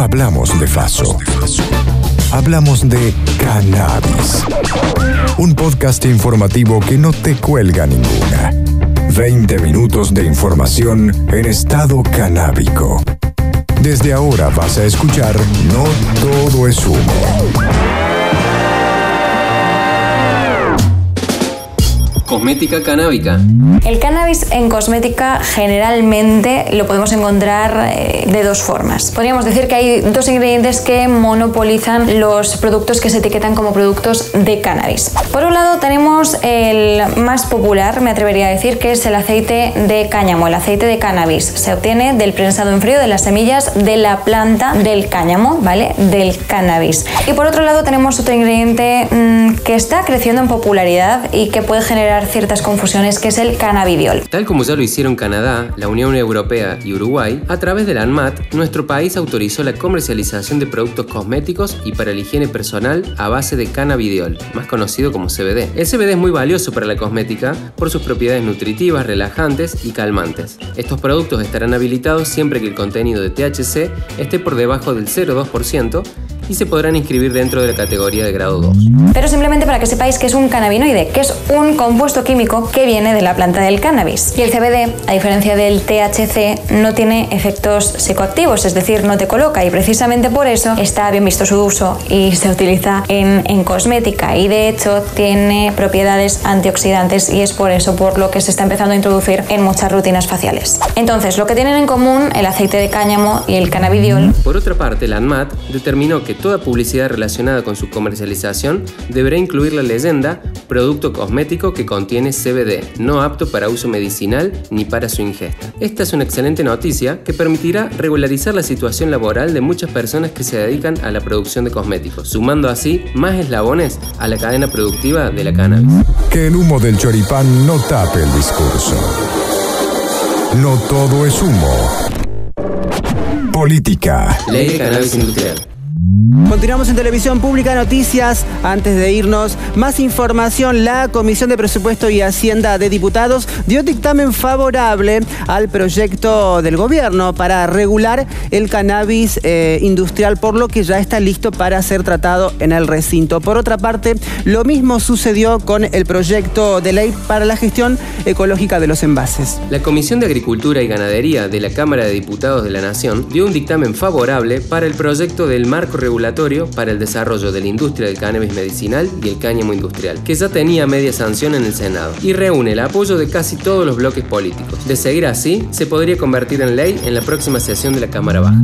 Hablamos de Faso. Hablamos de cannabis. Un podcast informativo que no te cuelga ninguna. 20 minutos de información en estado canábico. Desde ahora vas a escuchar No todo es humo. Cosmética canábica. El cannabis en cosmética generalmente lo podemos encontrar eh, de dos formas. Podríamos decir que hay dos ingredientes que monopolizan los productos que se etiquetan como productos de cannabis. Por un lado tenemos el más popular, me atrevería a decir, que es el aceite de cáñamo, el aceite de cannabis. Se obtiene del prensado en frío de las semillas de la planta del cáñamo, ¿vale? Del cannabis. Y por otro lado tenemos otro ingrediente mm, que está creciendo en popularidad y que puede generar ciertas confusiones, que es el cannabidiol. Tal como ya lo hicieron Canadá, la Unión Europea y Uruguay, a través de la ANMAT, nuestro país autorizó la comercialización de productos cosméticos y para la higiene personal a base de cannabidiol, más conocido como CBD. El CBD es muy valioso para la cosmética por sus propiedades nutritivas, relajantes y calmantes. Estos productos estarán habilitados siempre que el contenido de THC esté por debajo del 0,2% y se podrán inscribir dentro de la categoría de grado 2. Pero simplemente para que sepáis que es un cannabinoide, que es un compuesto químico que viene de la planta del cannabis. Y el CBD, a diferencia del THC, no tiene efectos psicoactivos, es decir, no te coloca y precisamente por eso está bien visto su uso y se utiliza en, en cosmética y de hecho tiene propiedades antioxidantes y es por eso por lo que se está empezando a introducir en muchas rutinas faciales. Entonces, lo que tienen en común el aceite de cáñamo y el cannabidiol. Por otra parte, la ANMAT determinó que toda publicidad relacionada con su comercialización deberá incluir la leyenda producto cosmético que contiene CBD, no apto para uso medicinal ni para su ingesta. Esta es una excelente noticia que permitirá regularizar la situación laboral de muchas personas que se dedican a la producción de cosméticos, sumando así más eslabones a la cadena productiva de la cannabis. Que el humo del choripán no tape el discurso. No todo es humo. Política. Ley de cannabis industrial. Continuamos en Televisión Pública Noticias. Antes de irnos, más información. La Comisión de Presupuesto y Hacienda de Diputados dio dictamen favorable al proyecto del gobierno para regular el cannabis eh, industrial, por lo que ya está listo para ser tratado en el recinto. Por otra parte, lo mismo sucedió con el proyecto de ley para la gestión ecológica de los envases. La Comisión de Agricultura y Ganadería de la Cámara de Diputados de la Nación dio un dictamen favorable para el proyecto del marco regulatorio para el desarrollo de la industria del cannabis medicinal y el cáñamo industrial, que ya tenía media sanción en el Senado, y reúne el apoyo de casi todos los bloques políticos. De seguir así, se podría convertir en ley en la próxima sesión de la Cámara Baja.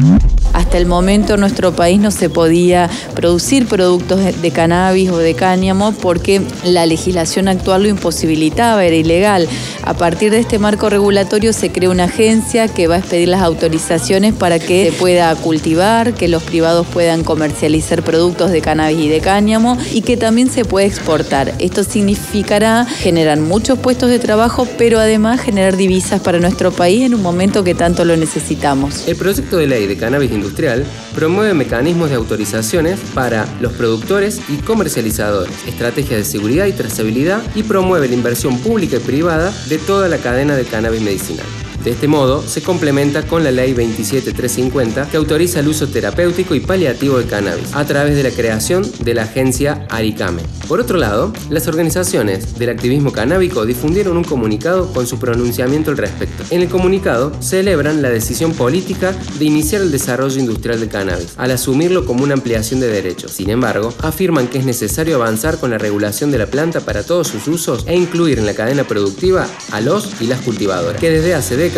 Hasta el momento en nuestro país no se podía producir productos de cannabis o de cáñamo porque la legislación actual lo imposibilitaba, era ilegal. A partir de este marco regulatorio se creó una agencia que va a expedir las autorizaciones para que se pueda cultivar, que los privados puedan comercializar productos de cannabis y de cáñamo y que también se puede exportar. Esto significará generar muchos puestos de trabajo, pero además generar divisas para nuestro país en un momento que tanto lo necesitamos. El proyecto de ley de cannabis industrial promueve mecanismos de autorizaciones para los productores y comercializadores, estrategias de seguridad y trazabilidad y promueve la inversión pública y privada de toda la cadena de cannabis medicinal. De este modo, se complementa con la Ley 27350 que autoriza el uso terapéutico y paliativo del cannabis a través de la creación de la agencia Aricame. Por otro lado, las organizaciones del activismo canábico difundieron un comunicado con su pronunciamiento al respecto. En el comunicado celebran la decisión política de iniciar el desarrollo industrial del cannabis, al asumirlo como una ampliación de derechos. Sin embargo, afirman que es necesario avanzar con la regulación de la planta para todos sus usos e incluir en la cadena productiva a los y las cultivadoras, que desde hace décadas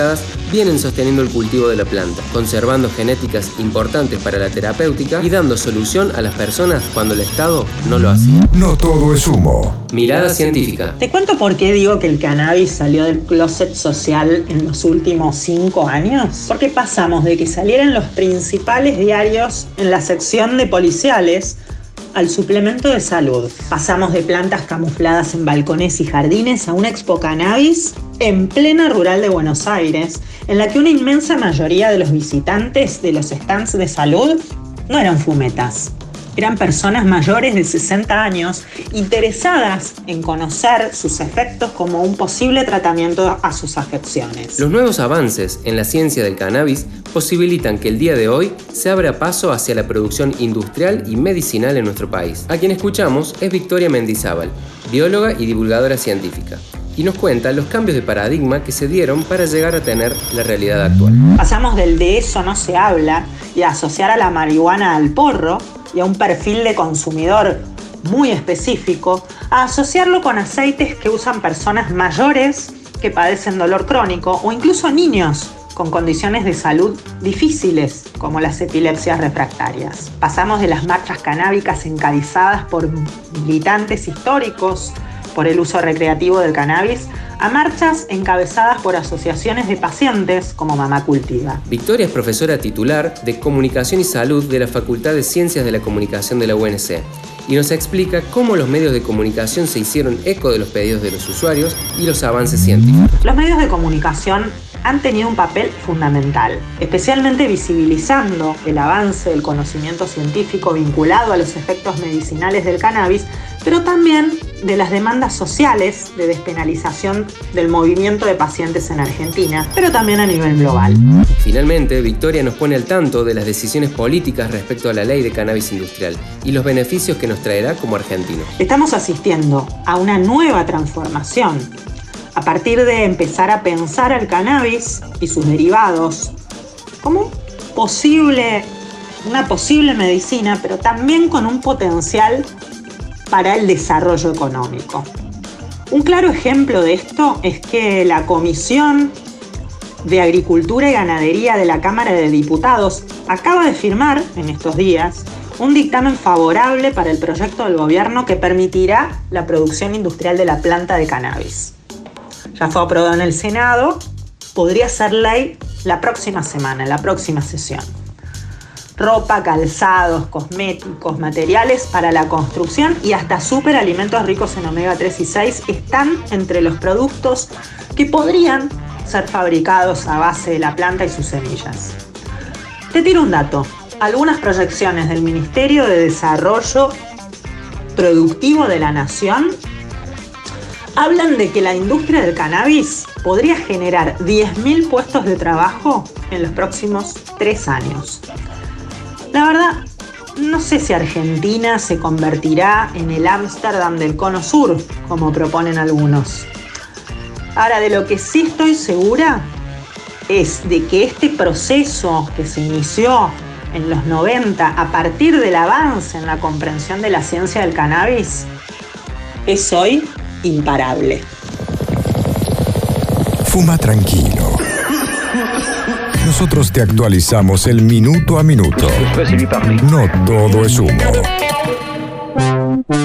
vienen sosteniendo el cultivo de la planta, conservando genéticas importantes para la terapéutica y dando solución a las personas cuando el Estado no lo hace. No todo es humo. Mirada científica. Te cuento por qué digo que el cannabis salió del closet social en los últimos cinco años. Porque pasamos de que salieran los principales diarios en la sección de policiales al suplemento de salud. Pasamos de plantas camufladas en balcones y jardines a una expo cannabis en plena rural de Buenos Aires, en la que una inmensa mayoría de los visitantes de los stands de salud no eran fumetas, eran personas mayores de 60 años interesadas en conocer sus efectos como un posible tratamiento a sus afecciones. Los nuevos avances en la ciencia del cannabis posibilitan que el día de hoy se abra paso hacia la producción industrial y medicinal en nuestro país. A quien escuchamos es Victoria Mendizábal, bióloga y divulgadora científica y nos cuenta los cambios de paradigma que se dieron para llegar a tener la realidad actual. Pasamos del de eso no se habla y asociar a la marihuana al porro y a un perfil de consumidor muy específico, a asociarlo con aceites que usan personas mayores que padecen dolor crónico o incluso niños con condiciones de salud difíciles como las epilepsias refractarias. Pasamos de las marchas canábicas encabezadas por militantes históricos por el uso recreativo del cannabis a marchas encabezadas por asociaciones de pacientes como Mamá Cultiva. Victoria es profesora titular de Comunicación y Salud de la Facultad de Ciencias de la Comunicación de la UNC y nos explica cómo los medios de comunicación se hicieron eco de los pedidos de los usuarios y los avances científicos. Los medios de comunicación han tenido un papel fundamental, especialmente visibilizando el avance del conocimiento científico vinculado a los efectos medicinales del cannabis, pero también de las demandas sociales de despenalización del movimiento de pacientes en Argentina, pero también a nivel global. Finalmente, Victoria nos pone al tanto de las decisiones políticas respecto a la ley de cannabis industrial y los beneficios que nos traerá como argentinos. Estamos asistiendo a una nueva transformación a partir de empezar a pensar al cannabis y sus derivados como posible, una posible medicina, pero también con un potencial para el desarrollo económico. Un claro ejemplo de esto es que la Comisión de Agricultura y Ganadería de la Cámara de Diputados acaba de firmar en estos días un dictamen favorable para el proyecto del gobierno que permitirá la producción industrial de la planta de cannabis ya fue aprobado en el Senado, podría ser ley la próxima semana, la próxima sesión. Ropa, calzados, cosméticos, materiales para la construcción y hasta superalimentos ricos en omega 3 y 6 están entre los productos que podrían ser fabricados a base de la planta y sus semillas. Te tiro un dato. Algunas proyecciones del Ministerio de Desarrollo Productivo de la Nación hablan de que la industria del cannabis podría generar 10.000 puestos de trabajo en los próximos tres años. La verdad, no sé si Argentina se convertirá en el Ámsterdam del Cono Sur, como proponen algunos. Ahora, de lo que sí estoy segura es de que este proceso que se inició en los 90 a partir del avance en la comprensión de la ciencia del cannabis es hoy imparable. Fuma tranquilo. Nosotros te actualizamos el minuto a minuto. No todo es humo.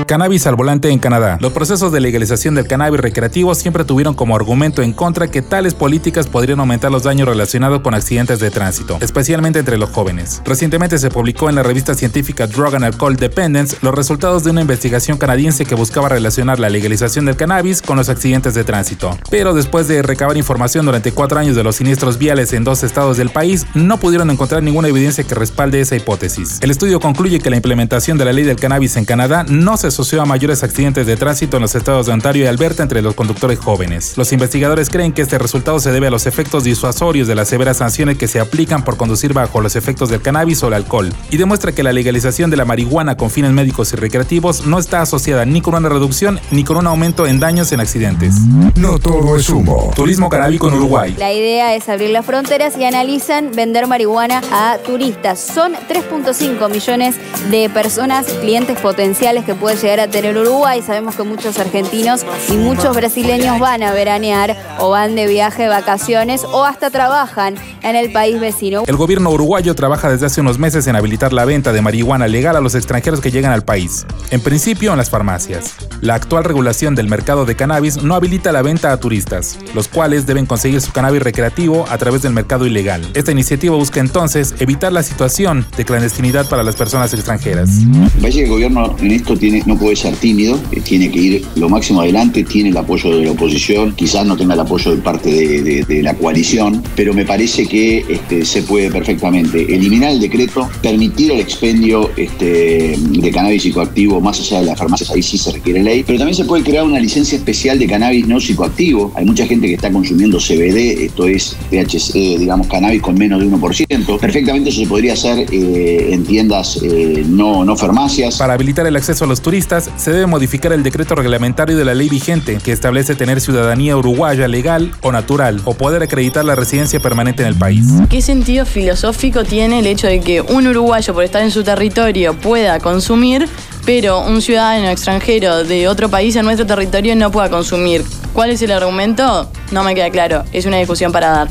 Cannabis al volante en Canadá. Los procesos de legalización del cannabis recreativo siempre tuvieron como argumento en contra que tales políticas podrían aumentar los daños relacionados con accidentes de tránsito, especialmente entre los jóvenes. Recientemente se publicó en la revista científica Drug and Alcohol Dependence los resultados de una investigación canadiense que buscaba relacionar la legalización del cannabis con los accidentes de tránsito. Pero después de recabar información durante cuatro años de los siniestros viales en dos estados del país, no pudieron encontrar ninguna evidencia que respalde esa hipótesis. El estudio concluye que la implementación de la ley del cannabis en Canadá no se asoció a mayores accidentes de tránsito en los estados de Ontario y Alberta entre los conductores jóvenes. Los investigadores creen que este resultado se debe a los efectos disuasorios de las severas sanciones que se aplican por conducir bajo los efectos del cannabis o el alcohol, y demuestra que la legalización de la marihuana con fines médicos y recreativos no está asociada ni con una reducción ni con un aumento en daños en accidentes. No todo es humo. Turismo canábico en Uruguay. La idea es abrir las fronteras y analizan vender marihuana a turistas. Son 3.5 millones de personas, clientes potenciales que puede llegar a tener Uruguay. Sabemos que muchos argentinos y muchos brasileños van a veranear o van de viaje, vacaciones o hasta trabajan en el país vecino. El gobierno uruguayo trabaja desde hace unos meses en habilitar la venta de marihuana legal a los extranjeros que llegan al país, en principio en las farmacias. La actual regulación del mercado de cannabis no habilita la venta a turistas, los cuales deben conseguir su cannabis recreativo a través del mercado ilegal. Esta iniciativa busca entonces evitar la situación de clandestinidad para las personas extranjeras. Me parece que el gobierno en esto tiene no puede ser tímido, eh, tiene que ir lo máximo adelante, tiene el apoyo de la oposición, quizás no tenga el apoyo de parte de, la coalición, pero me parece que este, se puede perfectamente eliminar el decreto, permitir el expendio este, de cannabis psicoactivo más allá de las farmacias, ahí sí se requiere ley, pero también se puede crear una licencia especial de cannabis no psicoactivo. Hay mucha gente que está consumiendo CBD, esto es THC, digamos, cannabis con menos de 1%. Perfectamente eso se podría hacer eh, en tiendas eh, no, no farmacias. Para habilitar el acceso a los turistas, se debe modificar el decreto reglamentario de la ley vigente, que establece tener ciudadanía uruguaya legal o natural, o poder acreditar la residencia permanente en el país. ¿Qué sentido filosófico tiene el hecho de que un uruguayo, por estar en su territorio, pueda consumir, pero un ciudadano extranjero de otro país en nuestro territorio no pueda consumir? ¿Cuál es el argumento? No me queda claro. Es una discusión para dar.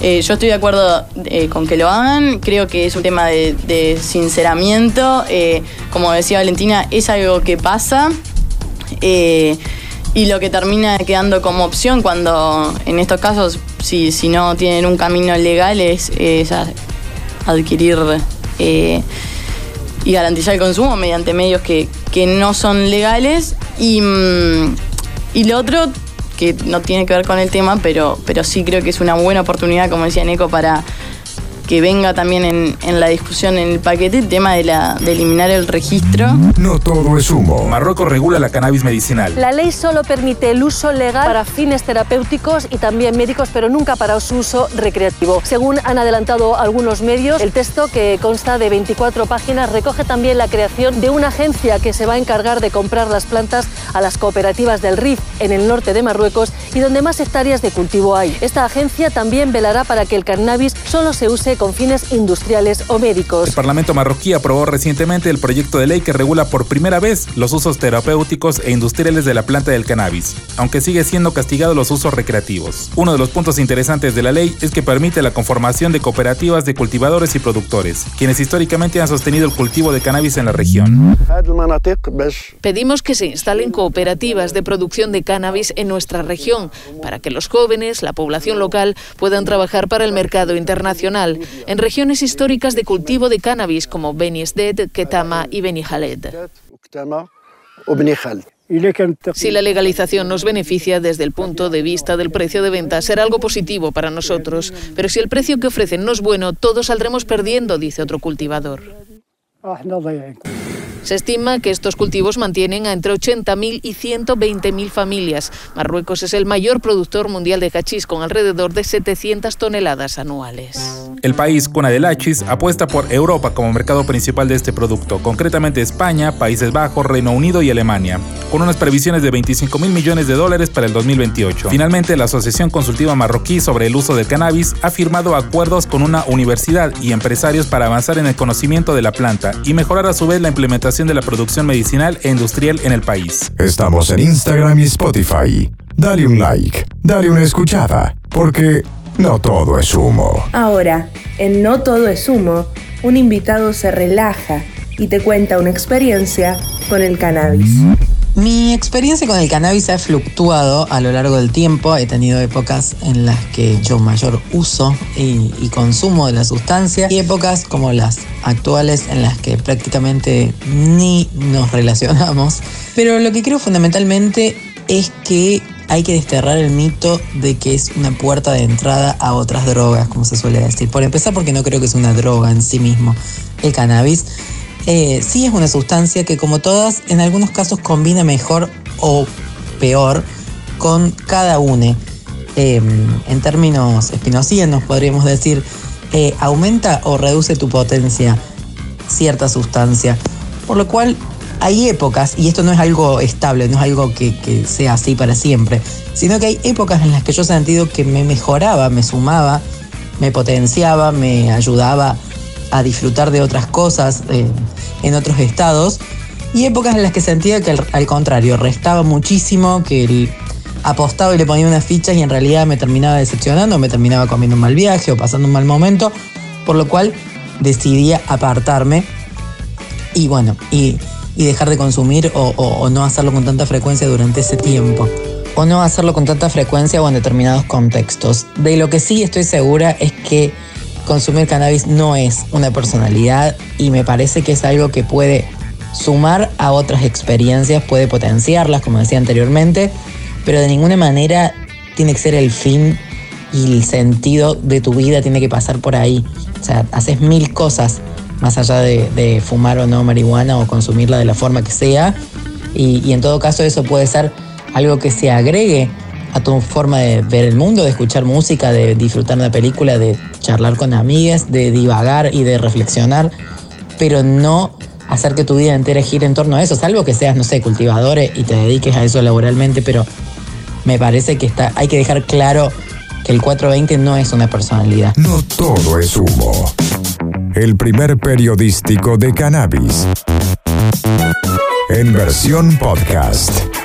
Eh, yo estoy de acuerdo eh, con que lo hagan, creo que es un tema de, sinceramiento, eh, como decía Valentina, es algo que pasa y lo que termina quedando como opción cuando en estos casos, si, si no tienen un camino legal, es, adquirir y garantizar el consumo mediante medios que, no son legales. Y, mm, y lo otro que no tiene que ver con el tema, pero, pero sí creo que es una buena oportunidad, como decía Nico, para que venga también en, la discusión en el paquete el tema de, la, de eliminar el registro. No todo es humo. Marruecos regula la cannabis medicinal. La ley solo permite el uso legal para fines terapéuticos y también médicos, pero nunca para su uso recreativo. Según han adelantado algunos medios, el texto, que consta de 24 páginas, recoge también la creación de una agencia que se va a encargar de comprar las plantas a las cooperativas del RIF en el norte de Marruecos y donde más hectáreas de cultivo hay. Esta agencia también velará para que el cannabis solo se use con fines industriales o médicos. El Parlamento marroquí aprobó recientemente el proyecto de ley que regula por primera vez los usos terapéuticos e industriales de la planta del cannabis, aunque sigue siendo castigado los usos recreativos. Uno de los puntos interesantes de la ley es que permite la conformación de cooperativas de cultivadores y productores, quienes históricamente han sostenido el cultivo de cannabis en la región. Pedimos que se instalen cooperativas de producción de cannabis en nuestra región, para que los jóvenes, la población local, puedan trabajar para el mercado internacional en regiones históricas de cultivo de cannabis como Beni Ketama y Beni Si la legalización nos beneficia desde el punto de vista del precio de venta, será algo positivo para nosotros. Pero si el precio que ofrecen no es bueno, todos saldremos perdiendo, dice otro cultivador. Se estima que estos cultivos mantienen a entre 80.000 y 120.000 familias. Marruecos es el mayor productor mundial de hachís con alrededor de 700 toneladas anuales. El país, cuna del hachís, apuesta por Europa como mercado principal de este producto, concretamente España, Países Bajos, Reino Unido y Alemania, con unas previsiones de 25 mil millones de dólares para el 2028. Finalmente, la Asociación Consultiva Marroquí sobre el uso del cannabis ha firmado acuerdos con una universidad y empresarios para avanzar en el conocimiento de la planta y mejorar a su vez la implementación de la producción medicinal e industrial en el país. Estamos en Instagram y Spotify. Dale un like, dale una escuchada, porque no todo es humo. Ahora, en No todo es humo, un invitado se relaja y te cuenta una experiencia con el cannabis. Mi experiencia con el cannabis ha fluctuado a lo largo del tiempo. He tenido épocas en las que yo mayor uso y, consumo de la sustancia y épocas como las actuales en las que prácticamente ni nos relacionamos. Pero lo que creo fundamentalmente es que hay que desterrar el mito de que es una puerta de entrada a otras drogas, como se suele decir. Por empezar, porque no creo que es una droga en sí mismo el cannabis eh, sí es una sustancia que como todas, en algunos casos combina mejor o peor con cada una. Em, en términos espinocianos podríamos decir, eh, aumenta o reduce tu potencia cierta sustancia. Por lo cual hay épocas, y esto no es algo estable, no es algo que, que, sea así para siempre, sino que hay épocas en las que yo he sentido que me mejoraba, me sumaba, me potenciaba, me ayudaba a disfrutar de otras cosas eh, en otros estados y épocas en las que sentía que al, contrario restaba muchísimo, que el, apostaba y le ponía unas fichas y en realidad me terminaba decepcionando, me terminaba comiendo un mal viaje o pasando un mal momento, por lo cual decidí apartarme y bueno, y, dejar de consumir o, o no hacerlo con tanta frecuencia durante ese tiempo o no hacerlo con tanta frecuencia o en determinados contextos. De lo que sí estoy segura es que consumir cannabis no es una personalidad y me parece que es algo que puede sumar a otras experiencias, puede potenciarlas, como decía anteriormente, pero de ninguna manera tiene que ser el fin y el sentido de tu vida tiene que pasar por ahí. O sea, haces mil cosas más allá de, fumar o no marihuana o consumirla de la forma que sea. Y, en todo caso eso puede ser algo que se agregue a tu forma de ver el mundo, de escuchar música, de disfrutar una película, de charlar con amigas, de divagar y de reflexionar, pero no hacer que tu vida entera gire en torno a eso, salvo que seas, no sé, cultivadores y te dediques a eso laboralmente, pero me parece que está, hay que dejar claro que el 420 no es una personalidad. No todo es humo. El primer periodístico de cannabis. En versión podcast.